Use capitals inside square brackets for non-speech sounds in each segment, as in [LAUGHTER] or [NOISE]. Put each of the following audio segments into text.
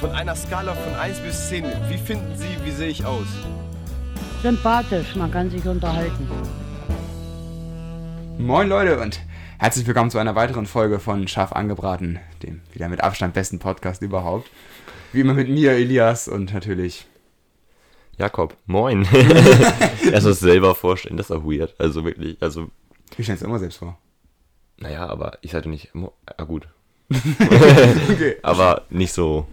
Von einer Skala von 1 bis 10, wie finden Sie, wie sehe ich aus? Sympathisch, man kann sich unterhalten. Moin Leute und herzlich willkommen zu einer weiteren Folge von Scharf angebraten, dem wieder mit Abstand besten Podcast überhaupt. Wie immer mit mir, Elias und natürlich Jakob, moin. [LAUGHS] [LAUGHS] Erst das selber vorstellen, das ist auch weird. Also wirklich, also, Ich stelle es immer selbst vor. naja, aber ich sagte nicht, ah gut. [LAUGHS] Okay. Aber nicht so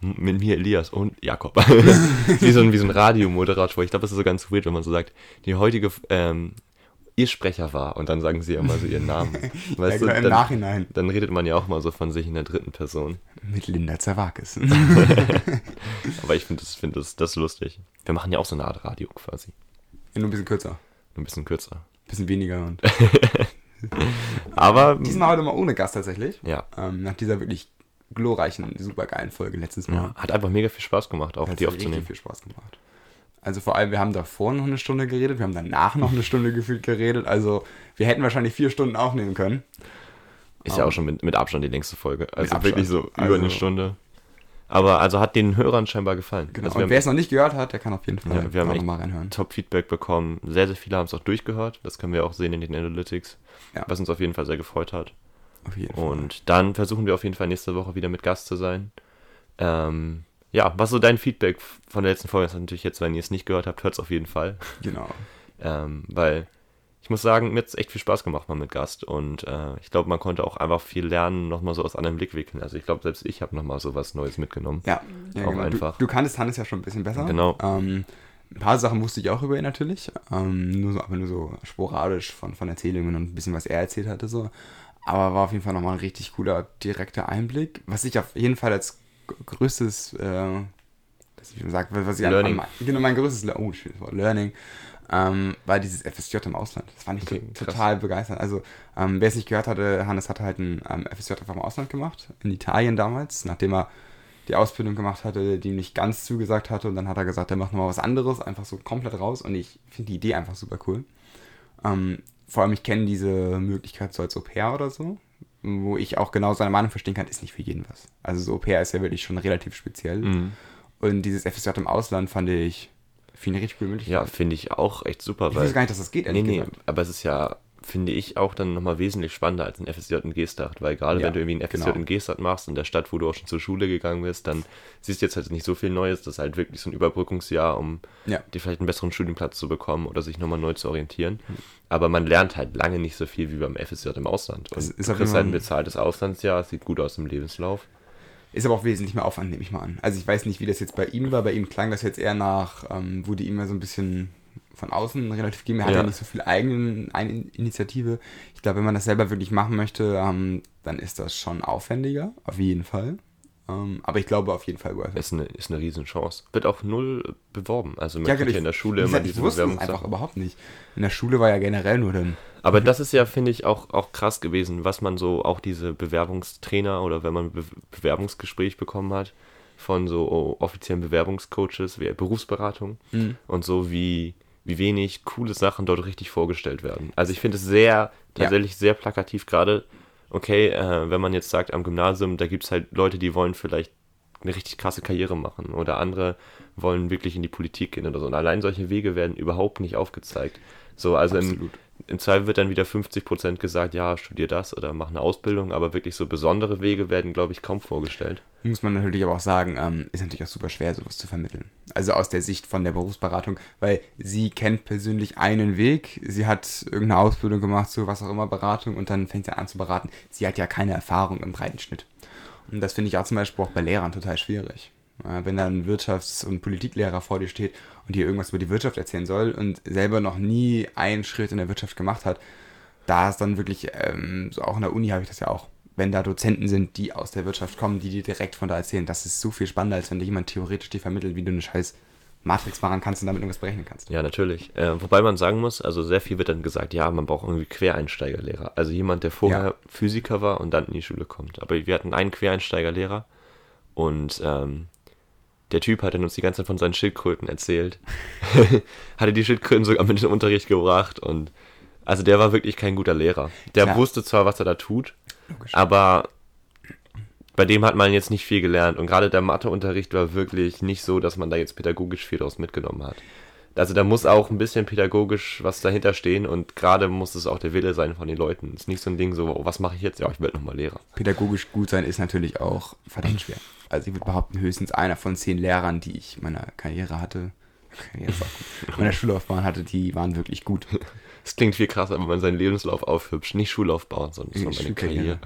mit mir Elias und Jakob. [LAUGHS] wie, so ein, wie so ein Radiomoderator. Ich glaube, das ist so ganz weird, wenn man so sagt, die heutige ähm, ihr Sprecher war und dann sagen sie immer so ihren Namen. [LAUGHS] Ja, genau, im dann, Nachhinein dann redet man ja auch mal so von sich in der dritten Person. mit Linda Zerwakis. [LAUGHS] Aber ich finde das, find das, das lustig. Wir machen ja auch so eine Art Radio quasi. Nur ein bisschen kürzer, Nur ein bisschen kürzer. ein bisschen weniger und Aber, diesmal heute mal ohne Gast tatsächlich. ja. Ähm, nach dieser wirklich glorreichen, supergeilen Folge letztes Mal. ja. Hat einfach mega viel Spaß gemacht, auch Hat die aufzunehmen. viel Spaß gemacht. Also vor allem, wir haben davor noch eine Stunde geredet, wir haben danach noch eine Stunde [LAUGHS] gefühlt geredet. Also wir hätten wahrscheinlich vier Stunden aufnehmen können. Ist ja auch schon mit, mit Abstand die längste Folge. Also wirklich so über Also- eine Stunde. Aber also hat den Hörern scheinbar gefallen. Genau. Also und wer es noch nicht gehört hat, der kann auf jeden Fall Ja, wir haben noch mal reinhören. Top-Feedback bekommen. Sehr, sehr viele haben es auch durchgehört. Das können wir auch sehen in den Analytics. Ja. Was uns auf jeden Fall sehr gefreut hat. Auf jeden Fall. Und dann versuchen wir auf jeden Fall nächste Woche wieder mit Gast zu sein. Ähm, ja, was so dein Feedback von der letzten Folge ist natürlich jetzt, wenn ihr es nicht gehört habt, hört es auf jeden Fall. Genau. [LAUGHS] Ähm, weil ich muss sagen, mir hat es echt viel Spaß gemacht mal mit Gast und äh, ich glaube, man konnte auch einfach viel lernen, nochmal so aus anderen Blickwinkeln. Also ich glaube, selbst ich habe nochmal so was Neues mitgenommen. Ja, ja Auch genau. einfach. Du, du kanntest Hannes ja schon ein bisschen besser. Genau. Ähm, ein paar Sachen wusste ich auch über ihn natürlich. Ähm, nur so, aber nur so sporadisch von, von Erzählungen und ein bisschen, was er erzählt hatte. So. Aber war auf jeden Fall nochmal ein richtig cooler, direkter Einblick. Was ich auf jeden Fall als größtes, äh, ich sag, was ich Learning. An, genau, mein größtes Le oh, schönes Wort, Learning, ähm, war dieses FSJ im Ausland. Das fand ich Okay, krass. total begeisternd. Also, ähm, wer es nicht gehört hatte, Hannes hatte halt ein ähm, FSJ einfach im Ausland gemacht, in Italien damals, nachdem er die Ausbildung gemacht hatte, die ihm nicht ganz zugesagt hatte und dann hat er gesagt, er macht nochmal was anderes, einfach so komplett raus und ich finde die Idee einfach super cool. Ähm, vor allem, ich kenne diese Möglichkeit so als Au pair oder so, wo ich auch genau seine Meinung verstehen kann, ist nicht für jeden was. Also so Au pair ist ja wirklich schon relativ speziell Mhm. und dieses FSJ im Ausland fand ich, finde ich richtig coole Möglichkeit. Ja, finde ich auch echt super, ich weil. weiß gar nicht, dass das geht, Nee, ehrlich nee, gesagt. aber es ist ja, finde ich, auch dann nochmal wesentlich spannender als ein FSJ in Gestacht, weil gerade Ja, wenn du irgendwie ein FSJ genau. in Gestacht machst, in der Stadt, wo du auch schon zur Schule gegangen bist, dann siehst du jetzt halt nicht so viel Neues, das ist halt wirklich so ein Überbrückungsjahr, um Ja. dir vielleicht einen besseren Studienplatz zu bekommen oder sich nochmal neu zu orientieren. Aber man lernt halt lange nicht so viel wie beim FSJ im Ausland. Und Das ist du kriegst halt ein bezahltes Auslandsjahr, sieht gut aus im Lebenslauf. Ist aber auch wesentlich mehr Aufwand, nehme ich mal an. Also ich weiß nicht, wie das jetzt bei ihm war. Bei ihm klang das jetzt eher nach, ähm, wurde ihm ja so ein bisschen von außen relativ gegeben. Er hat ja, Ja. nicht so viel eigene Initiative. Ich glaube, wenn man das selber wirklich machen möchte, ähm, dann ist das schon aufwendiger, auf jeden Fall. Ähm, aber ich glaube auf jeden Fall worth. Ist eine, ist eine Riesenchance. Wird auch null beworben. Also man Ja, kriegt genau, ja in der Schule immer diese Bewerbungs einfach überhaupt nicht. In der Schule war ja generell nur dann. Aber das ist ja, finde ich, auch, auch krass gewesen, was man so, auch diese Bewerbungstrainer oder wenn man Be Bewerbungsgespräch bekommen hat von so offiziellen Bewerbungscoaches, wie Berufsberatung Mhm. und so, wie, wie wenig coole Sachen dort richtig vorgestellt werden. Also ich finde es sehr, tatsächlich sehr plakativ gerade, okay, äh, wenn man jetzt sagt, am Gymnasium, da gibt es halt Leute, die wollen vielleicht eine richtig krasse Karriere machen oder andere wollen wirklich in die Politik gehen oder so. Und allein solche Wege werden überhaupt nicht aufgezeigt. So, also im. Im Zweifel wird dann wieder 50% gesagt, ja, studier das oder mach eine Ausbildung, aber wirklich so besondere Wege werden, glaube ich, kaum vorgestellt. Muss man natürlich aber auch sagen, ähm, ist natürlich auch super schwer, sowas zu vermitteln. Also aus der Sicht von der Berufsberatung, weil sie kennt persönlich einen Weg, sie hat irgendeine Ausbildung gemacht zu was auch immer Beratung und dann fängt sie an zu beraten. Sie hat ja keine Erfahrung im breiten Schnitt. Und das finde ich auch zum Beispiel auch bei Lehrern total schwierig. Äh, Wenn dann ein Wirtschafts- und Politiklehrer vor dir steht und dir irgendwas über die Wirtschaft erzählen soll und selber noch nie einen Schritt in der Wirtschaft gemacht hat, da ist dann wirklich, ähm, so auch in der Uni habe ich das ja auch, wenn da Dozenten sind, die aus der Wirtschaft kommen, die dir direkt von da erzählen, das ist so viel spannender, als wenn dir jemand theoretisch dir vermittelt, wie du eine scheiß Matrix machen kannst und damit irgendwas berechnen kannst. Ja, natürlich. Äh, wobei man sagen muss, also sehr viel wird dann gesagt, ja, man braucht irgendwie Quereinsteigerlehrer. Also jemand, der vorher Ja. Physiker war und dann in die Schule kommt. Aber wir hatten einen Quereinsteigerlehrer und ähm, der Typ hat dann uns die ganze Zeit von seinen Schildkröten erzählt. [LAUGHS] Hatte die Schildkröten sogar mit in den Unterricht gebracht und also der war wirklich kein guter Lehrer. Der Klar. wusste zwar, was er da tut, Logisch. aber bei dem hat man jetzt nicht viel gelernt. Und gerade der Matheunterricht war wirklich nicht so, dass man da jetzt pädagogisch viel draus mitgenommen hat. Also da muss auch ein bisschen pädagogisch was dahinter stehen und gerade muss es auch der Wille sein von den Leuten. Es ist nicht so ein Ding so, oh, was mache ich jetzt? Ja, ich werde nochmal Lehrer. Pädagogisch gut sein ist natürlich auch verdammt schwer. Also ich würde behaupten, höchstens einer von zehn Lehrern, die ich in meiner Karriere hatte, meiner Schullaufbahn hatte, die waren wirklich gut. Es klingt viel krasser, wenn man seinen Lebenslauf aufhübscht. Nicht Schullaufbahn, sondern so meine Karriere.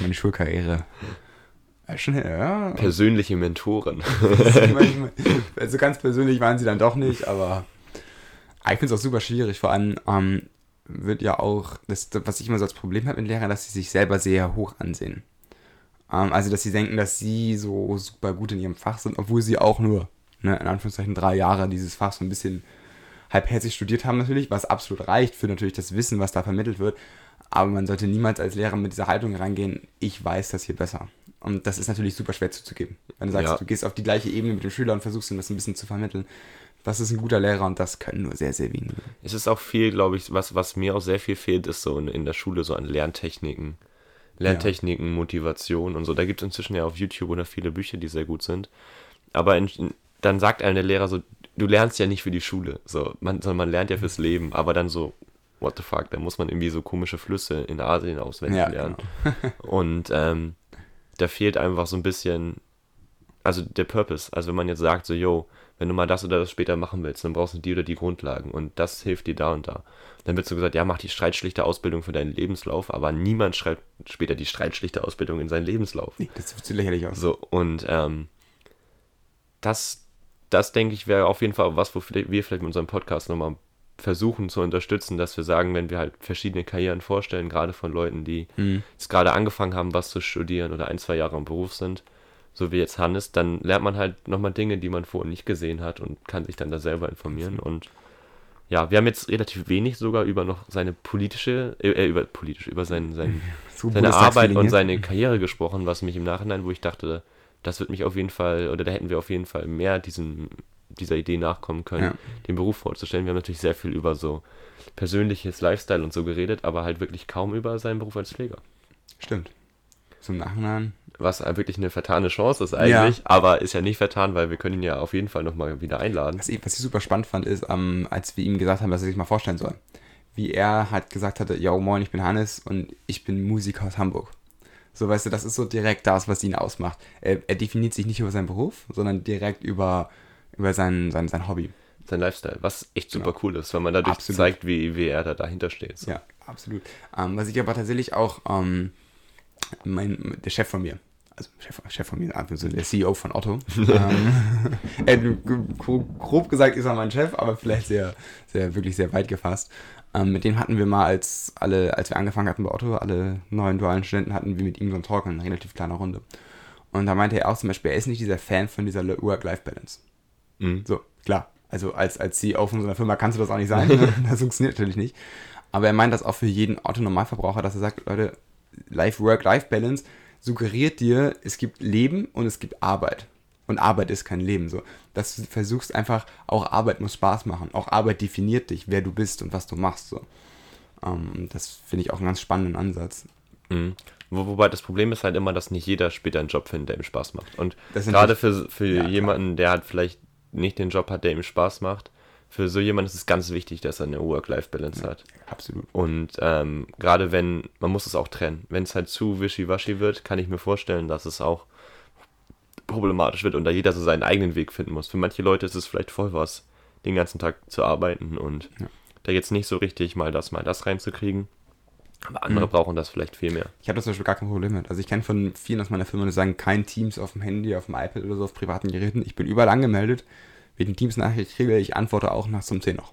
Meine Schulkarriere. Ja, schon, ja. Persönliche Mentoren. [LAUGHS] also ganz persönlich waren sie dann doch nicht, aber ich finde es auch super schwierig. Vor allem ähm, wird ja auch, das, was ich immer so als Problem habe mit Lehrern, dass sie sich selber sehr hoch ansehen. Ähm, also, dass sie denken, dass sie so super gut in ihrem Fach sind, obwohl sie auch nur, ne, in Anführungszeichen, drei Jahre dieses Fach so ein bisschen halbherzig studiert haben natürlich, was absolut reicht für natürlich das Wissen, was da vermittelt wird. Aber man sollte niemals als Lehrer mit dieser Haltung reingehen, ich weiß das hier besser. Und das ist natürlich super schwer zuzugeben. Wenn du sagst, Ja. du gehst auf die gleiche Ebene mit dem Schüler und versuchst ihm das ein bisschen zu vermitteln. Das ist ein guter Lehrer und das können nur sehr, sehr wenige. Es ist auch viel, glaube ich, was, was mir auch sehr viel fehlt, ist so in, in der Schule so an Lerntechniken. Lerntechniken, Motivation und so. Da gibt es inzwischen ja auf YouTube oder viele Bücher, die sehr gut sind. Aber in, dann sagt einem der Lehrer so, du lernst ja nicht für die Schule, so, man, sondern man lernt ja fürs Leben. Aber dann so, what the fuck, da muss man irgendwie so komische Flüsse in Asien auswendig Ja, lernen. [LAUGHS] Und ähm, da fehlt einfach so ein bisschen, also der Purpose. Also wenn man jetzt sagt, so, yo, wenn du mal das oder das später machen willst, dann brauchst du die oder die Grundlagen und das hilft dir da und da. Dann wird so gesagt, ja, mach die streitschlichte Ausbildung für deinen Lebenslauf, aber niemand schreibt später die streitschlichte Ausbildung in seinen Lebenslauf. Nee, das sieht lächerlich aus. So, und ähm, das, das denke ich, wäre auf jeden Fall was, wo wir vielleicht mit unserem Podcast nochmal versuchen zu unterstützen, dass wir sagen, wenn wir halt verschiedene Karrieren vorstellen, gerade von Leuten, die Mhm. jetzt gerade angefangen haben, was zu studieren oder ein, zwei Jahre im Beruf sind, so wie jetzt Hannes, dann lernt man halt nochmal Dinge, die man vorher nicht gesehen hat und kann sich dann da selber informieren. Und ja, wir haben jetzt relativ wenig sogar über noch seine politische, äh, äh, über politische, über sein, sein, [LAUGHS] So seine Arbeit und seine Karriere gesprochen, was mich im Nachhinein, wo ich dachte, das wird mich auf jeden Fall, oder da hätten wir auf jeden Fall mehr diesen, dieser Idee nachkommen können, Ja. den Beruf vorzustellen. Wir haben natürlich sehr viel über so persönliches Lifestyle und so geredet, aber halt wirklich kaum über seinen Beruf als Pfleger. Stimmt. Zum Nachhinein. Was wirklich eine vertane Chance ist eigentlich, aber ist ja nicht vertan, weil wir können ihn ja auf jeden Fall nochmal wieder einladen. Was ich, was ich super spannend fand, ist, ähm, als wir ihm gesagt haben, dass er sich mal vorstellen soll. Wie er halt gesagt hatte, ja moin, ich bin Hannes und ich bin Musiker aus Hamburg. So, weißt du, das ist so direkt das, was ihn ausmacht. Er, er definiert sich nicht über seinen Beruf, sondern direkt über, über sein, sein, sein Hobby. Sein Lifestyle, was echt super Genau. cool ist, weil man dadurch Absolut. zeigt, wie, wie er da dahinter steht. So. Ja, absolut. Ähm, was ich aber tatsächlich auch, ähm, mein, der Chef von mir, also Chef, Chef von mir, also der CEO von Otto, [LAUGHS] ähm, äh, [LAUGHS] gro- grob gesagt ist er mein Chef, aber vielleicht sehr, sehr, wirklich sehr weit gefasst. Ähm, mit dem hatten wir mal, als alle, als wir angefangen hatten bei Otto, alle neuen dualen Studenten hatten wir mit ihm so einen Talk in einer relativ kleiner Runde. Und da meinte er auch zum Beispiel, er ist nicht dieser Fan von dieser Work-Life-Balance. Mhm. So, klar. Also als, als CEO von so einer Firma kannst du das auch nicht sein. Ne? [LAUGHS] Das funktioniert natürlich nicht. Aber er meint das auch für jeden Autonormalverbraucher, dass er sagt, Leute, Life-Work-Life-Balance suggeriert dir, es gibt Leben und es gibt Arbeit. Und Arbeit ist kein Leben. So, dass du versuchst einfach, auch Arbeit muss Spaß machen. Auch Arbeit definiert dich, wer du bist und was du machst. So. Ähm, das finde ich auch einen ganz spannenden Ansatz. Mhm. Wo, wobei das Problem ist halt immer, dass nicht jeder später einen Job findet, der ihm Spaß macht. Und gerade für, für Ja, jemanden, der halt vielleicht nicht den Job hat, der ihm Spaß macht, für so jemanden ist es ganz wichtig, dass er eine Work-Life-Balance hat. Absolut. Und ähm, gerade wenn, man muss es auch trennen. Wenn es halt zu wischiwaschi wird, kann ich mir vorstellen, dass es auch problematisch wird und da jeder so seinen eigenen Weg finden muss. Für manche Leute ist es vielleicht voll was, den ganzen Tag zu arbeiten und Ja. da jetzt nicht so richtig mal das, mal das reinzukriegen. Aber andere Mhm. brauchen das vielleicht viel mehr. Ich habe das zum Beispiel gar kein Problem mit. Also ich kenne von vielen aus meiner Firma, die sagen, kein Teams auf dem Handy, auf dem iPad oder so, auf privaten Geräten. Ich bin überall angemeldet. Eine Teams-Nachricht kriege, ich antworte auch nach zum 10 noch.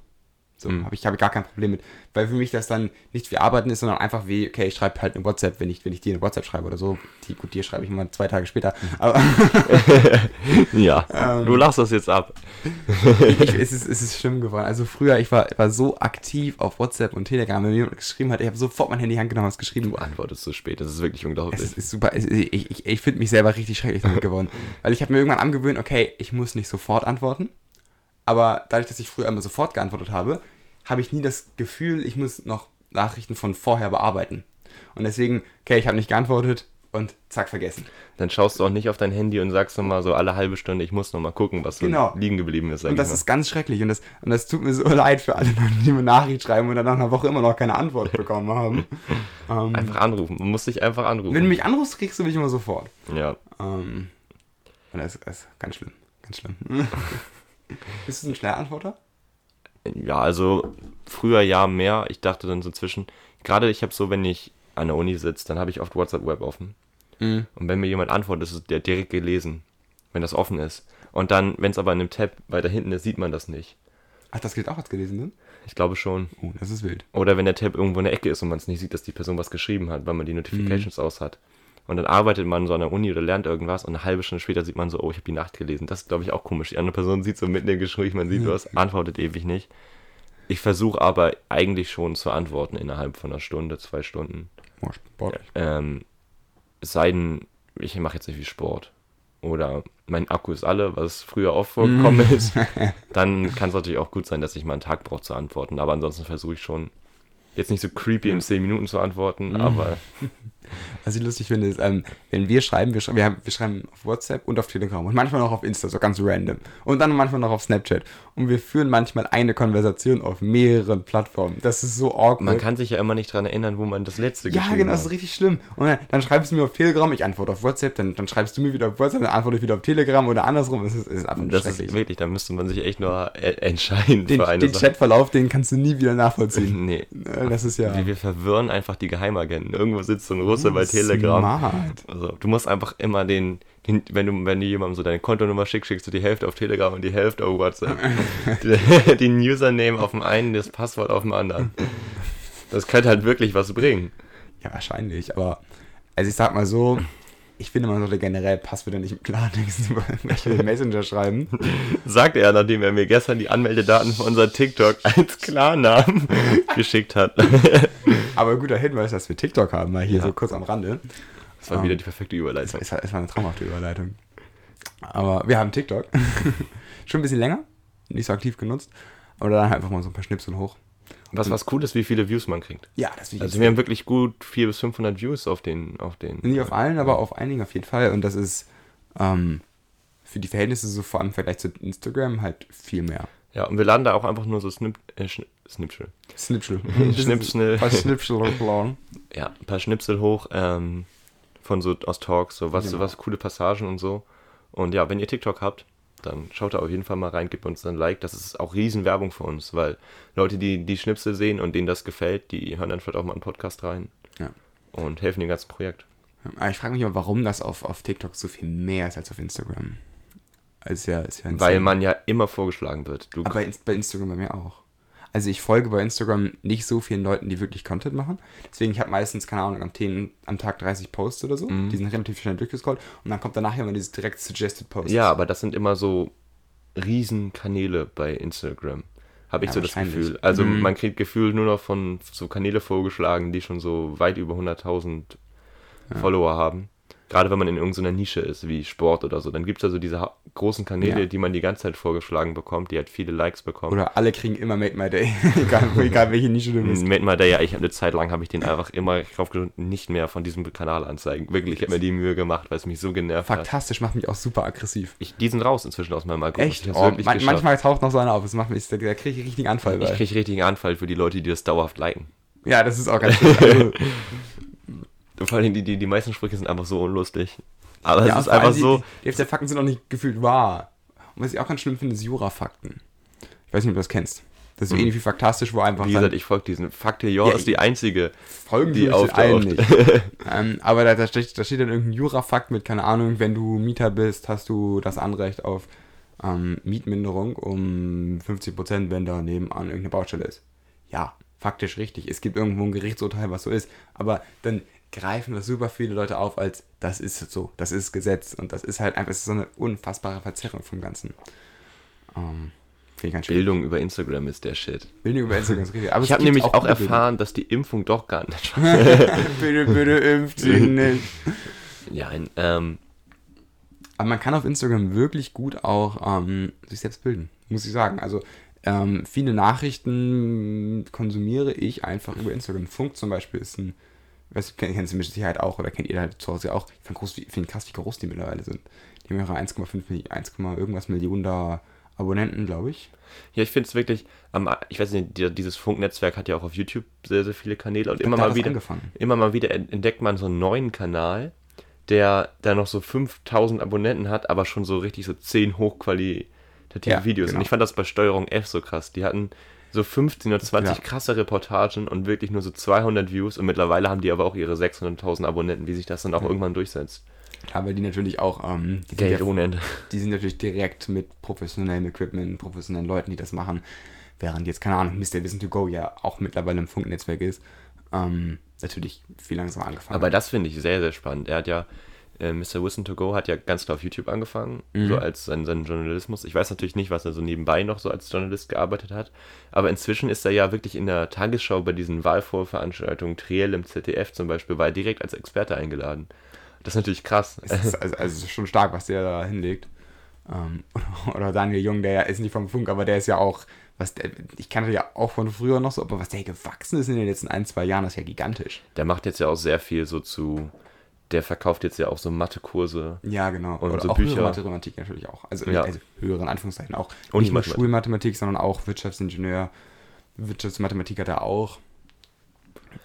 So, Mhm. habe ich, hab ich gar kein Problem mit. Weil für mich das dann nicht wie Arbeiten ist, sondern einfach wie, okay, ich schreibe halt eine WhatsApp, wenn ich, wenn ich dir eine WhatsApp schreibe oder so. Die, gut, dir schreibe ich immer zwei Tage später. Aber [LAUGHS] Ja, [LAUGHS] Ähm. du lachst das jetzt ab. ich, es, ist, es ist schlimm geworden. Also früher, ich war, war so aktiv auf WhatsApp und Telegram, wenn mir jemand geschrieben hat, ich habe sofort mein Handy in die Hand genommen und was geschrieben. Du antwortest zu spät, das ist wirklich unglaublich. Es ist, ist super. Es, ich ich, ich finde mich selber richtig schrecklich damit geworden. [LAUGHS] Weil ich habe mir irgendwann angewöhnt, okay, ich muss nicht sofort antworten. Aber dadurch, dass ich früher immer sofort geantwortet habe, habe ich nie das Gefühl, ich muss noch Nachrichten von vorher bearbeiten. Und deswegen, okay, ich habe nicht geantwortet, und zack, vergessen. Dann schaust du auch nicht auf dein Handy und sagst nochmal so alle halbe Stunde, ich muss nochmal gucken, was so Genau. liegen geblieben ist. Und das ist ganz schrecklich. Und das, und das tut mir so [LAUGHS] leid für alle die mir Nachricht schreiben und dann nach einer Woche immer noch keine Antwort [LAUGHS] bekommen haben. ähm, einfach anrufen. Man muss dich einfach anrufen. wenn du mich anrufst, kriegst du mich immer sofort. ja. Ähm, und das, das ist ganz schlimm. Ganz schlimm. [LAUGHS] Bist du ein Schnellantworter? Ja, also früher ja mehr. Ich dachte dann so zwischen, gerade ich habe so, wenn ich an der Uni sitze, dann habe ich oft WhatsApp Web offen. Mhm. Und wenn mir jemand antwortet, ist es der direkt gelesen, wenn das offen ist. Und dann, wenn es aber in einem Tab weiter hinten ist, sieht man das nicht. Ach, das gilt auch als gelesen sind? Ich glaube schon. Oh, das ist wild. Oder wenn der Tab irgendwo in der Ecke ist und man es nicht sieht, dass die Person was geschrieben hat, weil man die Notifications aus hat. Und dann arbeitet man so an der Uni oder lernt irgendwas und eine halbe Stunde später sieht man so, oh, ich habe die Nacht gelesen. Das ist, glaube ich, auch komisch. Die andere Person sieht so mitten im Gespräch, man sieht was, antwortet ewig nicht. Ich versuche aber eigentlich schon zu antworten innerhalb von einer Stunde, zwei Stunden. Oh, sportlich. Ähm, es sei denn, ich mache jetzt nicht viel Sport. Oder mein Akku ist alle, was früher oft vorgekommen ist. [LAUGHS] Dann kann es natürlich auch gut sein, dass ich mal einen Tag brauche zu antworten. Aber ansonsten versuche ich schon, jetzt nicht so creepy in 10 Minuten zu antworten, aber [LAUGHS] Was ich lustig finde, ist, ähm, wenn wir schreiben, wir, schrei wir, haben, wir schreiben auf WhatsApp und auf Telegram und manchmal noch auf Insta, so ganz random. Und dann manchmal noch auf Snapchat. Und wir führen manchmal eine Konversation auf mehreren Plattformen. Das ist so awkward. man kann sich ja immer nicht dran erinnern, wo man das letzte ja, geschrieben genau, das hat. ist richtig schlimm. Und dann, dann schreibst du mir auf Telegram, ich antworte auf WhatsApp, dann, dann schreibst du mir wieder auf WhatsApp, dann antworte ich wieder auf Telegram oder andersrum. Das ist, ist einfach Das ist wirklich, da müsste man sich echt nur e- entscheiden den für eine den Sache. Chatverlauf, den kannst du nie wieder nachvollziehen. Nee. Äh, Das ist ja Wir, wir verwirren einfach die Geheimagenten. Irgendwo sitzt so ein Russe bei Telegram. Smart. Also, du musst einfach immer den, den wenn du, wenn du jemandem so deine Kontonummer schickst, schickst du die Hälfte auf Telegram und die Hälfte auf WhatsApp. [LAUGHS] Den Username auf dem einen, das Passwort auf dem anderen. Das könnte halt wirklich was bringen. Ja, wahrscheinlich, aber also ich sag mal so, ich finde, man sollte generell Passwörter nicht im Klartext über irgendwelche [LAUGHS] Messenger schreiben. Sagt er, nachdem er mir gestern die Anmeldedaten für unser TikTok als Klarnamen [LAUGHS] geschickt hat. Aber guter Hinweis, dass wir TikTok haben, mal hier Ja. so kurz am Rande. Das war wieder die perfekte Überleitung. ist, war- ist war eine traumhafte Überleitung. Aber wir haben TikTok. [LAUGHS] Schon ein bisschen länger, nicht so aktiv genutzt. Aber dann einfach mal so ein paar Schnipsel hoch. Was was cool ist, wie viele Views man kriegt. Ja, das ich Also wir haben wirklich gut 400 bis 500 Views auf den, auf den. Nicht auf allen, aber auf einigen auf jeden Fall. Und das ist ähm, für die Verhältnisse so vor allem im Vergleich zu Instagram halt viel mehr. Ja, und wir laden da auch einfach nur so Snip, äh, Schn Snipsel. Snipsel. Schnipsel. Was [LAUGHS] Schnipsel hochladen. [LAUGHS] Ja, ein paar Schnipsel hoch ähm, von so aus Talks, so was, Genau. was coole Passagen und so. Und ja, wenn ihr TikTok habt, dann schaut da auf jeden Fall mal rein, gebt uns ein Like. Das ist auch Riesenwerbung für uns, weil Leute, die die Schnipsel sehen und denen das gefällt, die hören dann vielleicht auch mal einen Podcast rein Ja. und helfen dem ganzen Projekt. Aber ich frage mich immer, warum das auf, auf TikTok so viel mehr ist als auf Instagram. Ist ja, ist ja. Weil man ja immer vorgeschlagen wird. Du, Aber bei Instagram bei mir auch. Also ich folge bei Instagram nicht so vielen Leuten, die wirklich Content machen. Deswegen, ich habe meistens, keine Ahnung, am, 10, am Tag 30 Posts oder so. Mhm. Die sind relativ schnell durchgescrollt. Und dann kommt danach immer dieses direkt Suggested Posts. ja, aber das sind immer so Riesenkanäle bei Instagram. Habe ich Ja, so das. Gefühl. Also Mhm. man kriegt Gefühl nur noch von so Kanäle vorgeschlagen, die schon so weit über 100.000 Follower haben. Gerade wenn man in irgendeiner Nische ist, wie Sport oder so. Dann gibt es also diese großen Kanäle, Ja. die man die ganze Zeit vorgeschlagen bekommt, die halt viele Likes bekommen. Oder alle kriegen immer Make My Day. [LAUGHS] egal, egal welche Nische du bist. Mit mal der ja, ich habe eine Zeit lang habe ich den einfach immer draufgedrückt, nicht mehr von diesem Kanal anzeigen. Wirklich, ich habe mir die Mühe gemacht, weil es mich so genervt hat. Fantastisch, macht mich auch super aggressiv. Ich, die sind raus inzwischen aus meinem Algorithmus. Echt? Ich Oh, man, manchmal taucht noch so einer auf. Das macht mich, da, da kriege ich richtigen Anfall Ich bei. kriege richtigen Anfall für die Leute, die das dauerhaft liken. Ja, das ist auch ganz schön. [LAUGHS] Also, Vor allem die, die, die meisten Sprüche sind einfach so unlustig. Aber ja, es ist einfach die, so. Die, Hälfte der Fakten sind auch nicht gefühlt wahr. Und was ich auch ganz schlimm finde, ist Jura-Fakten. Ich weiß nicht, ob du das kennst. Das ist Mhm. ähnlich wie faktastisch, wo einfach Wie gesagt, ich folge diesen. Fakte ja, Ja, ist die einzige. Folgen die auftaucht. nicht. [LAUGHS] ähm, aber da, da, steht, da steht dann irgendein Jura-Fakt mit, keine Ahnung, wenn du Mieter bist, hast du das Anrecht auf ähm, Mietminderung um 50%, wenn da nebenan irgendeine Baustelle ist. Ja, faktisch richtig. Es gibt irgendwo ein Gerichtsurteil, was so ist. Aber dann greifen das super viele Leute auf als, das ist so, das ist Gesetz. Und das ist halt einfach so eine unfassbare Verzerrung vom Ganzen. Ähm, Finde ich ganz schön. Bildung über Instagram ist der Shit. Bildung über Instagram ist richtig. Aber Ich habe nämlich auch Bildung. erfahren, dass die Impfung doch gar nicht. [LAUGHS] [LAUGHS] bitte, bitte impft sie nicht. ja, ein, ähm, Aber man kann auf Instagram wirklich gut auch ähm, sich selbst bilden, muss ich sagen. Also ähm, viele Nachrichten konsumiere ich einfach über Instagram. Funk zum Beispiel ist ein Weißt du, kennst du mit Sicherheit auch, oder kennt ihr halt zu Hause auch? Ich finde find krass, wie groß die mittlerweile sind. Die haben ihre 1,5, Milli- 1, irgendwas Millionen da Abonnenten, glaube ich. Ja, ich finde es wirklich, am- ich weiß nicht, die- dieses Funknetzwerk hat ja auch auf YouTube sehr, sehr viele Kanäle und immer da mal wieder, angefangen. immer mal wieder ent- entdeckt man so einen neuen Kanal, der, der noch so 5000 Abonnenten hat, aber schon so richtig so 10 hochqualitative Ja, Videos. genau. Und ich fand das bei Steuerung F so krass. Die hatten so 15 oder 20 Ja. krasse Reportagen und wirklich nur so 200 Views und mittlerweile haben die aber auch ihre 600.000 Abonnenten, wie sich das dann auch irgendwann durchsetzt. Klar, weil die natürlich auch, ähm, die, sind Geld ja, ohne Ende. die sind natürlich direkt mit professionellem Equipment, professionellen Leuten, die das machen. Während jetzt, keine Ahnung, Mr. Wissen to Go ja auch mittlerweile im Funknetzwerk ist, ähm, natürlich viel langsamer angefangen. Aber das finde ich sehr, sehr spannend. Er hat ja, äh, Mr. Wissen to Go hat ja ganz klar auf YouTube angefangen, Mhm. so als sein, sein Journalismus. Ich weiß natürlich nicht, was er so nebenbei noch so als Journalist gearbeitet hat, aber inzwischen ist er ja wirklich in der Tagesschau bei diesen Wahlvorveranstaltungen, Triell im ZDF zum Beispiel, war er direkt als Experte eingeladen. Das ist natürlich krass. es ist, [LAUGHS] also, also es ist schon stark, was der da hinlegt. Ähm, oder, [LAUGHS] oder Daniel Jung, der ja ist nicht vom Funk, aber der ist ja auch, was der, ich kannte ja auch von früher noch so, aber was der gewachsen ist in den letzten ein, zwei Jahren, ist ja gigantisch. Der macht jetzt ja auch sehr viel so zu, der verkauft jetzt ja auch so Mathekurse. Ja, genau. Und Oder so auch Bücher. höhere Mathematik natürlich auch. Also, Ja. also höheren Anführungszeichen auch. Und nicht nur Mathematik. Schulmathematik, sondern auch Wirtschaftsingenieur. Wirtschaftsmathematik hat er auch.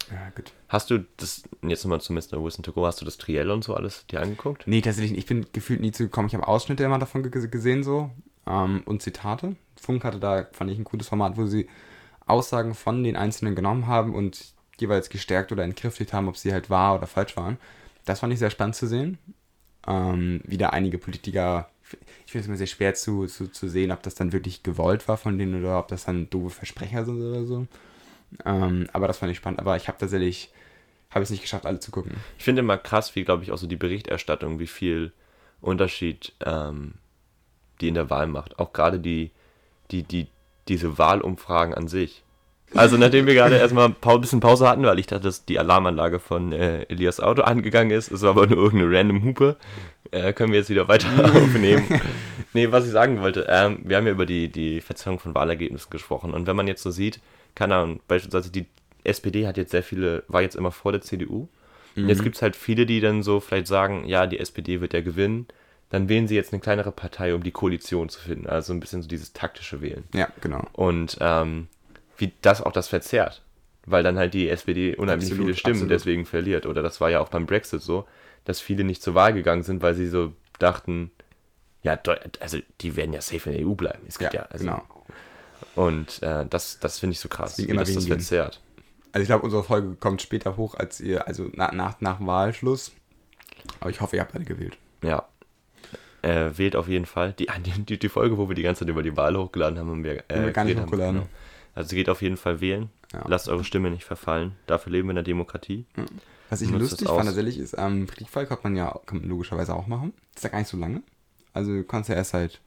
Ja, gut. Hast du das, jetzt nochmal zu Mr. Wissen to Go, hast du das Triell und so alles dir angeguckt? Nee, tatsächlich, nicht. ich bin gefühlt nie zugekommen. Ich habe Ausschnitte immer davon ge- gesehen so ähm, und Zitate. Funk hatte da, fand ich, ein gutes Format, wo sie Aussagen von den Einzelnen genommen haben und jeweils gestärkt oder entkräftigt haben, ob sie halt wahr oder falsch waren. Das fand ich sehr spannend zu sehen. Ähm, wieder einige Politiker, ich finde es immer sehr schwer zu, zu, zu sehen, ob das dann wirklich gewollt war von denen oder ob das dann doofe Versprecher sind oder so. Ähm, aber das fand ich spannend. Aber ich habe tatsächlich, habe es nicht geschafft, alle zu gucken. Ich finde immer krass, wie, glaube ich, auch so die Berichterstattung, wie viel Unterschied ähm, die in der Wahl macht. Auch gerade die, die, die, diese Wahlumfragen an sich. Also nachdem wir gerade erstmal ein bisschen Pause hatten, weil ich dachte, dass die Alarmanlage von äh, Elias Auto angegangen ist, es war aber nur irgendeine random Hupe, äh, können wir jetzt wieder weiter [LAUGHS] aufnehmen. nee, was ich sagen wollte, ähm, wir haben ja über die, die Verzerrung von Wahlergebnissen gesprochen und wenn man jetzt so sieht, keine Ahnung, beispielsweise die SPD hat jetzt sehr viele, war jetzt immer vor der CDU. Und Jetzt gibt es halt viele, die dann so vielleicht sagen, ja, die SPD wird ja gewinnen. Dann wählen sie jetzt eine kleinere Partei, um die Koalition zu finden. Also ein bisschen so dieses taktische Wählen. Ja, genau. Und ähm, wie das auch das verzerrt. Weil dann halt die SPD unheimlich Absolut, viele Stimmen absolut. deswegen verliert. Oder das war ja auch beim Brexit so, dass viele nicht zur Wahl gegangen sind, weil sie so dachten, ja, also die werden ja safe in der EU bleiben. Es Ja, gibt ja, also, genau. Und äh, das, das finde ich so krass, wie immer das das verzerrt. Also ich glaube, unsere Folge kommt später hoch als ihr, also nach, nach, nach Wahlschluss. Aber ich hoffe, ihr habt alle gewählt. Ja. Äh, wählt auf jeden Fall. Die, [LAUGHS] die, die Folge, wo wir die ganze Zeit über die Wahl hochgeladen haben, haben wir, äh, Haben wir gar nicht hochgeladen. genau. Also geht auf jeden Fall wählen. Ja. Lasst eure Stimme nicht verfallen. Dafür leben wir in der Demokratie. Was ich Nutzt lustig fand tatsächlich ist, ähm, Briefwahl kann man ja kann man logischerweise auch machen. Das ist ja gar nicht so lange. Also du kannst ja erst seit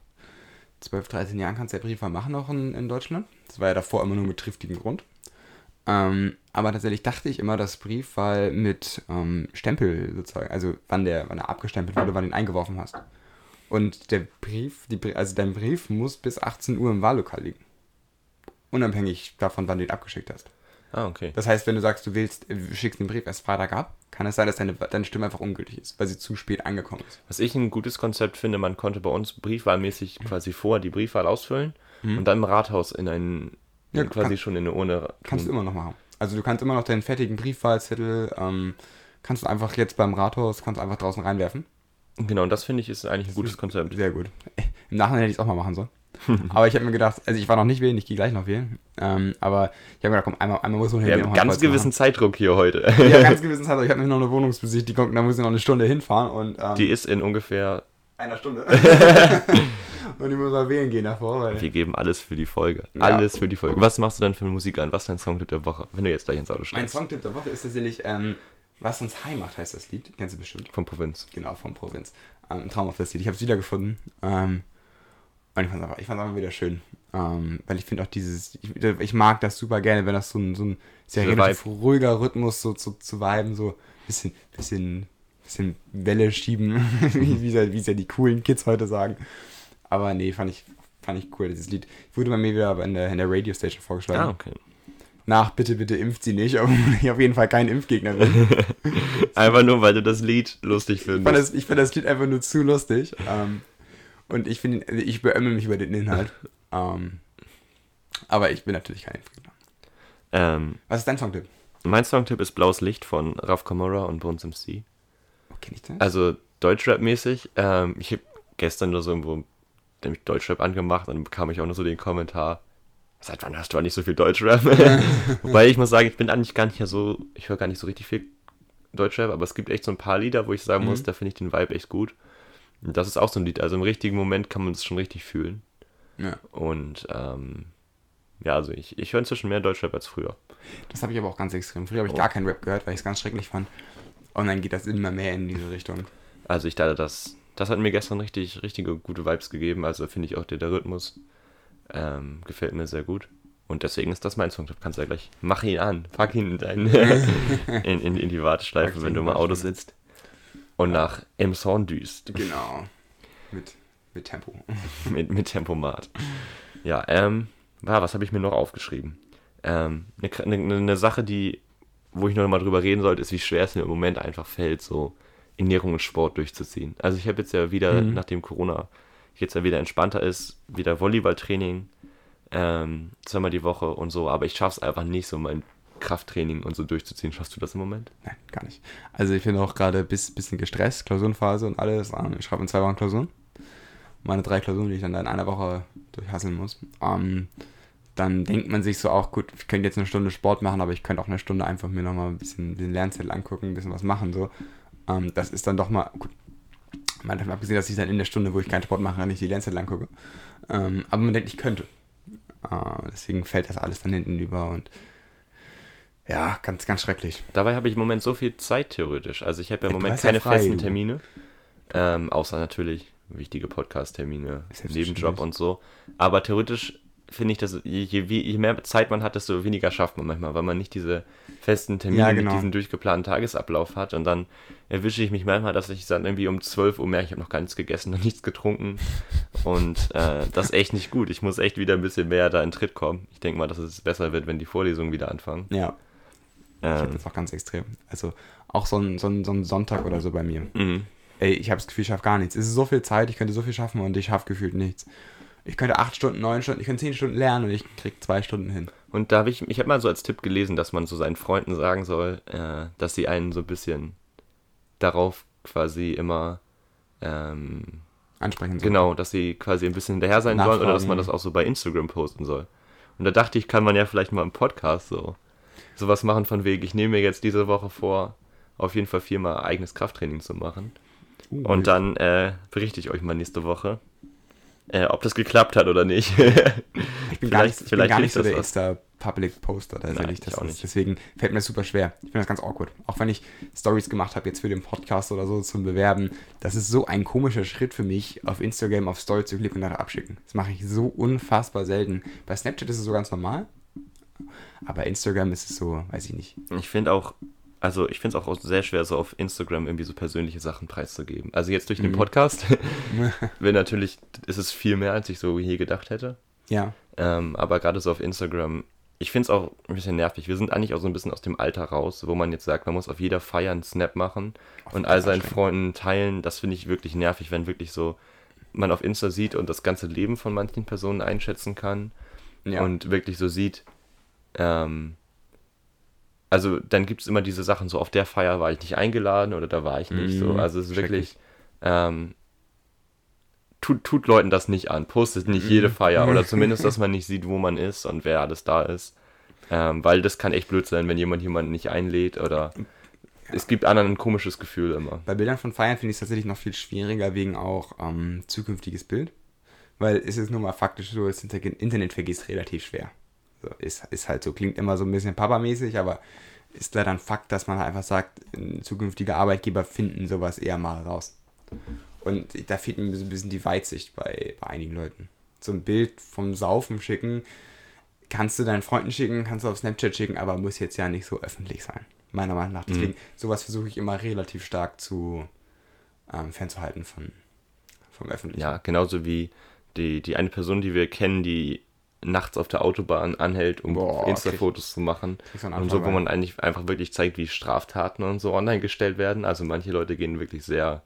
12, 13 Jahren kannst du ja Briefwahl machen noch in, in Deutschland. Das war ja davor immer nur mit triftigem Grund. Ähm, aber tatsächlich dachte ich immer, dass Briefwahl mit ähm, Stempel sozusagen, also wann der, wann er abgestempelt wurde, wann du ihn eingeworfen hast. Und der Brief, die, also dein Brief muss bis 18 Uhr im Wahllokal liegen. Unabhängig davon, wann du ihn abgeschickt hast. Ah, okay. Das heißt, wenn du sagst, du willst, äh, schickst den Brief erst Freitag ab, kann es sein, dass deine, deine Stimme einfach ungültig ist, weil sie zu spät angekommen ist. Was ich ein gutes Konzept finde, man konnte bei uns briefwahlmäßig quasi vor die Briefwahl ausfüllen Mhm. und dann im Rathaus in einen, Ja, in quasi kann- schon in eine Urne Kannst du tun. immer noch machen. Also du kannst immer noch deinen fertigen Briefwahlzettel, ähm, kannst du einfach jetzt beim Rathaus, kannst du einfach draußen reinwerfen. Genau, und das finde ich ist eigentlich ein gutes Konzept. Sehr gut. [LAUGHS] Im Nachhinein hätte ich es auch mal machen sollen. [LAUGHS] aber ich habe mir gedacht, also ich war noch nicht wählen, ich gehe gleich noch wählen. Ähm, aber ich habe mir gedacht, komm, einmal, einmal muss man Wir hier haben noch ganz gewissen Zeitdruck hier heute. machen. Ja, ganz [LAUGHS] gewissen Zeit. Ich habe nämlich noch eine Wohnungsbesichtigung, da muss ich noch eine Stunde hinfahren und ähm, Die ist in ungefähr, einer Stunde. [LAUGHS] und ich muss mal wählen gehen davor, weil wir geben alles für die Folge. Ja. Alles für die Folge. Was machst du dann für Musik an? Was ist dein Songtipp der Woche? Wenn du jetzt gleich ins Auto Mein steigst. Songtipp der Woche ist tatsächlich, ähm, Was uns macht, heißt das Lied. Kennst du bestimmt. Von Provinz. Genau, vom Provinz. Ähm, ein traumhaftes Lied. Ich habe es wiedergefunden. Ähm, und ich fand es einfach, einfach wieder schön. Ähm, weil ich finde auch dieses, ich, ich mag das super gerne, wenn das so ein, so ein sehr relativ ruhiger Rhythmus so zu, zu viben, so bisschen, bisschen, bisschen Welle schieben, [LAUGHS] wie, wie, ja- es ja die coolen Kids heute sagen. Aber nee, fand ich, fand ich cool, dieses Lied. Wurde bei mir wieder in der, in der Radio Station vorgeschlagen. Ah, okay. nach Bitte, bitte impft sie nicht, [LAUGHS] obwohl ich auf jeden Fall kein Impfgegner bin. [LAUGHS] Einfach nur, weil du das Lied lustig Ich fand findest. das, ich fand das Lied einfach nur zu lustig. Ähm, und ich finde, ihn- ich beömmel mich über den Inhalt. [LAUGHS] ähm, aber ich bin natürlich kein Impfgegner. Ähm, Was ist dein Songtipp? mein Songtipp ist Blaues Licht von Raf Kamora und Bones MC. Wo kenn ich das? Also Deutschrap-mäßig. Ähm, ich habe gestern nur so irgendwo nämlich Deutschrap angemacht und dann bekam ich auch nur so den Kommentar, seit wann hörst du eigentlich so viel Deutschrap? [LAUGHS] Wobei ich muss sagen, ich bin eigentlich gar nicht so, ich höre gar nicht so richtig viel Deutschrap, aber es gibt echt so ein paar Lieder, wo ich sagen muss, da finde ich den Vibe echt gut. Und das ist auch so ein Lied, also im richtigen Moment kann man es schon richtig fühlen. ja. Und ähm, ja, also ich, ich höre inzwischen mehr Deutschrap als früher. Das habe ich aber auch ganz extrem. Früher habe ich gar keinen Rap gehört, weil ich es ganz schrecklich fand. Und dann geht das immer mehr in diese Richtung. Also ich dachte, das, das hat mir gestern richtig, richtige gute Vibes gegeben. Also finde ich auch der, der Rhythmus ähm, gefällt mir sehr gut. Und deswegen ist das mein Song. Du kannst ja gleich, mach ihn an, pack ihn in, dein, [LAUGHS] in, in, in die Warteschleife, wenn du im die Auto sitzt. Und nach M Sound düst. Genau. Mit, mit Tempo. [LAUGHS] mit, mit Tempomat. Ja, ähm, ja, was habe ich mir noch aufgeschrieben? Ähm, eine, eine, eine Sache, die, wo ich noch mal drüber reden sollte, ist, wie schwer es mir im Moment einfach fällt, so Ernährung und Sport durchzuziehen. Also ich habe jetzt ja wieder, nachdem Corona jetzt ja wieder entspannter ist, wieder Volleyballtraining, ähm, zweimal die Woche und so, aber ich schaffe es einfach nicht, so mein Krafttraining und so durchzuziehen. Schaffst du das im Moment? Nein, gar nicht. Also ich bin auch gerade ein bis, bisschen gestresst, Klausurenphase und alles. Ähm, Ich schreibe in zwei Wochen Klausuren. Meine drei Klausuren, die ich dann da in einer Woche durchhasseln muss. Ähm, dann denkt man sich so auch, gut, ich könnte jetzt eine Stunde Sport machen, aber ich könnte auch eine Stunde einfach mir nochmal ein bisschen den Lernzettel angucken, ein bisschen was machen. So. Ähm, das ist dann doch mal, gut, mal davon abgesehen, dass ich dann in der Stunde, wo ich keinen Sport mache, nicht die Lernzettel angucke. Ähm, aber man denkt, ich könnte. Äh, deswegen fällt das alles dann hinten über und ja, ganz, ganz schrecklich. Dabei habe ich im Moment so viel Zeit theoretisch. Also ich habe ja im Moment keine frei, festen. Termine. Ähm, außer natürlich wichtige Podcast-Termine. Nebenjob und so. Aber theoretisch finde ich, dass je, je, je mehr Zeit man hat, desto weniger schafft man manchmal, weil man nicht diese festen Termine Ja, genau. mit diesem durchgeplanten Tagesablauf hat. Und dann erwische ich mich manchmal, dass ich dann irgendwie um 12 Uhr merke, ich habe noch gar nichts gegessen und [LAUGHS] nichts getrunken. Und äh, das ist echt nicht gut. Ich muss echt wieder ein bisschen mehr da in Tritt kommen. Ich denke mal, dass es besser wird, wenn die Vorlesungen wieder anfangen. Ja, ich habe Ähm, das auch ganz extrem. Also auch so ein, so, ein, so ein Sonntag oder so bei mir. mhm. Ey, ich habe das Gefühl, ich schaffe gar nichts. Es ist so viel Zeit, ich könnte so viel schaffen und ich schaffe gefühlt nichts. Ich könnte acht Stunden, neun Stunden, ich könnte zehn Stunden lernen und ich krieg zwei Stunden hin. Und da habe ich, ich habe mal so als Tipp gelesen, dass man so seinen Freunden sagen soll, äh, dass sie einen so ein bisschen darauf quasi immer, ähm, Ansprechen so. genau, dass sie quasi ein bisschen hinterher sein sollen oder dass man das Nachfragen. auch so bei Instagram posten soll. Und da dachte ich, kann man ja vielleicht mal im Podcast so sowas machen von wegen, ich nehme mir jetzt diese Woche vor, auf jeden Fall viermal eigenes Krafttraining zu machen. Uh, Und dann äh, berichte ich euch mal nächste Woche, äh, ob das geklappt hat oder nicht. [LAUGHS] ich bin gar nicht, ich bin gar nicht so der was. Insta-Public-Poster tatsächlich. ich Das auch ist, nicht. deswegen fällt mir das super schwer. Ich finde das ganz awkward. Auch wenn ich Stories gemacht habe jetzt für den Podcast oder so zum Bewerben, das ist so ein komischer Schritt für mich, auf Instagram auf Story zu klicken und nachher abschicken. Das mache ich so unfassbar selten. Bei Snapchat ist es so ganz normal. Aber Instagram ist es so, weiß ich nicht. Ich finde auch, also ich finde es auch sehr schwer, so auf Instagram irgendwie so persönliche Sachen preiszugeben. Also jetzt durch den Mhm. Podcast, [LAUGHS] will natürlich, ist es viel mehr, als ich so je gedacht hätte. Ja. Ähm, aber gerade so auf Instagram, ich finde es auch ein bisschen nervig. Wir sind eigentlich auch so ein bisschen aus dem Alter raus, wo man jetzt sagt, man muss auf jeder Feier einen Snap machen und all seinen. Freunden teilen. Das finde ich wirklich nervig, wenn wirklich so man auf Insta sieht und das ganze Leben von manchen Personen einschätzen kann Ja. und wirklich so sieht, ähm, also dann gibt es immer diese Sachen, so auf der Feier war ich nicht eingeladen oder da war ich nicht. So. Mhm, Also es ist wirklich, ähm, tut, tut Leuten das nicht an. Postet nicht Mhm. jede Feier oder [LAUGHS] zumindest, dass man nicht sieht, wo man ist und wer alles da ist. Ähm, weil das kann echt blöd sein, wenn jemand jemanden nicht einlädt oder es gibt anderen ein komisches Gefühl immer. Bei Bildern von Feiern finde ich es tatsächlich noch viel schwieriger wegen auch ähm, zukünftiges Bild. Weil es ist nun mal faktisch so, das Inter- Internet vergisst relativ schwer. So, ist, ist halt so, klingt immer so ein bisschen papamäßig, aber ist leider ein Fakt, dass man halt einfach sagt, zukünftige Arbeitgeber finden sowas eher mal raus. Und da fehlt mir so ein bisschen die Weitsicht bei, bei einigen Leuten. So ein Bild vom Saufen schicken, kannst du deinen Freunden schicken, kannst du auf Snapchat schicken, aber muss jetzt ja nicht so öffentlich sein. Meiner Meinung nach. Deswegen, sowas versuche ich immer relativ stark zu ähm, fernzuhalten von, vom Öffentlichen. Ja, genauso wie die, die eine Person, die wir kennen, die nachts auf der Autobahn anhält, um Insta-Fotos zu machen. Und so, wo man eigentlich einfach wirklich zeigt, wie Straftaten und so online gestellt werden. Also manche Leute gehen wirklich sehr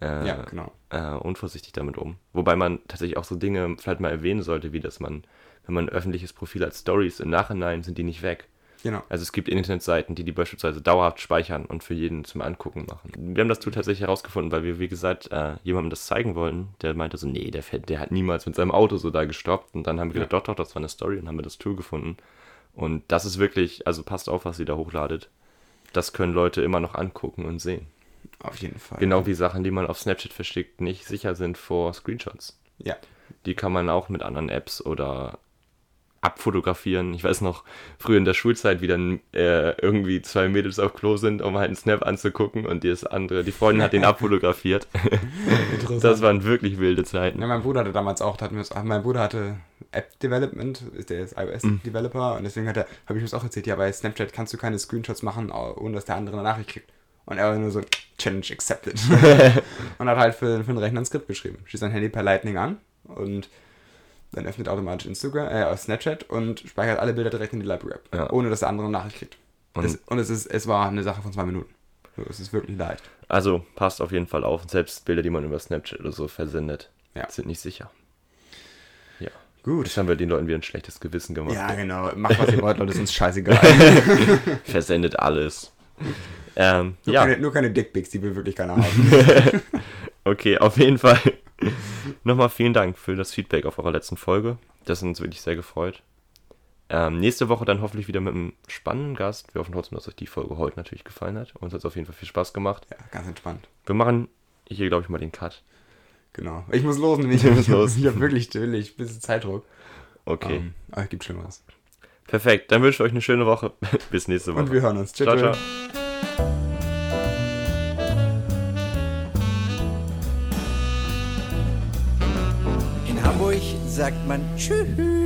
äh, Ja, genau. äh, unvorsichtig damit um. Wobei man tatsächlich auch so Dinge vielleicht mal erwähnen sollte, wie dass man, wenn man ein öffentliches Profil hat, Stories im Nachhinein sind die nicht weg. Genau. Also es gibt Internetseiten, die die beispielsweise dauerhaft speichern und für jeden zum Angucken machen. Wir haben das Tool tatsächlich herausgefunden, weil wir, wie gesagt, äh, jemandem das zeigen wollten. Der meinte so, nee, der, fährt, der hat niemals mit seinem Auto so da gestoppt. Und dann haben wir gedacht, doch, doch, das war eine Story und haben wir das Tool gefunden. Und das ist wirklich, also passt auf, was ihr da hochladet. Das können Leute immer noch angucken und sehen. Auf jeden Fall. Genau wie Sachen, die man auf Snapchat verschickt, nicht sicher sind vor Screenshots. Ja. Die kann man auch mit anderen Apps oder abfotografieren. Ich weiß noch, früher in der Schulzeit, wie dann äh, irgendwie zwei Mädels auf Klo sind, um halt einen Snap anzugucken und das andere, die Freundin hat den [LAUGHS] abfotografiert. das waren wirklich wilde Zeiten. Ja, mein Bruder hatte damals auch, hatten wir mein Bruder hatte App Development, ist der ist iOS-Developer und deswegen hat er, habe ich mir das auch erzählt, ja, bei Snapchat kannst du keine Screenshots machen, ohne dass der andere eine Nachricht kriegt. Und er war nur so, Challenge accepted. [LAUGHS] und hat halt für, für den Rechner ein Skript geschrieben. Schließt sein Handy per Lightning an und dann öffnet automatisch Instagram, äh, Snapchat und speichert alle Bilder direkt in die Library App, Ja. ohne dass der andere eine Nachricht kriegt. Und- es, und es, ist, es war eine Sache von zwei Minuten. Es ist wirklich leicht. Also passt auf jeden Fall auf. Selbst Bilder, die man über Snapchat oder so versendet, Ja. sind nicht sicher. Ja. Gut. Jetzt haben wir den Leuten wieder ein schlechtes Gewissen gemacht. Ja, genau. Macht, was ihr wollt, Leute, ist uns scheißegal. [LAUGHS] Versendet alles. ähm, Nur, ja. keine, nur keine Dickpics, die will wirklich keiner haben. [LAUGHS] Okay, auf jeden Fall. Nochmal vielen Dank für das Feedback auf eurer letzten Folge. Das hat uns wirklich sehr gefreut. Ähm, nächste Woche dann hoffentlich wieder mit einem spannenden Gast. Wir hoffen trotzdem, dass euch die Folge heute natürlich gefallen hat. Uns hat es auf jeden Fall viel Spaß gemacht. ja, ganz entspannt. Wir machen hier, glaube ich, mal den Cut. Genau. Ich muss los, nämlich. Du musst los. [LAUGHS] Ich habe wirklich, wirklich ein bisschen Zeitdruck. Okay, Ähm, aber es gibt Schlimmeres. perfekt. Dann wünsche ich euch eine schöne Woche. [LAUGHS] Bis nächste Woche. Und wir hören uns. ciao, ciao. In Hamburg sagt man Tschüss.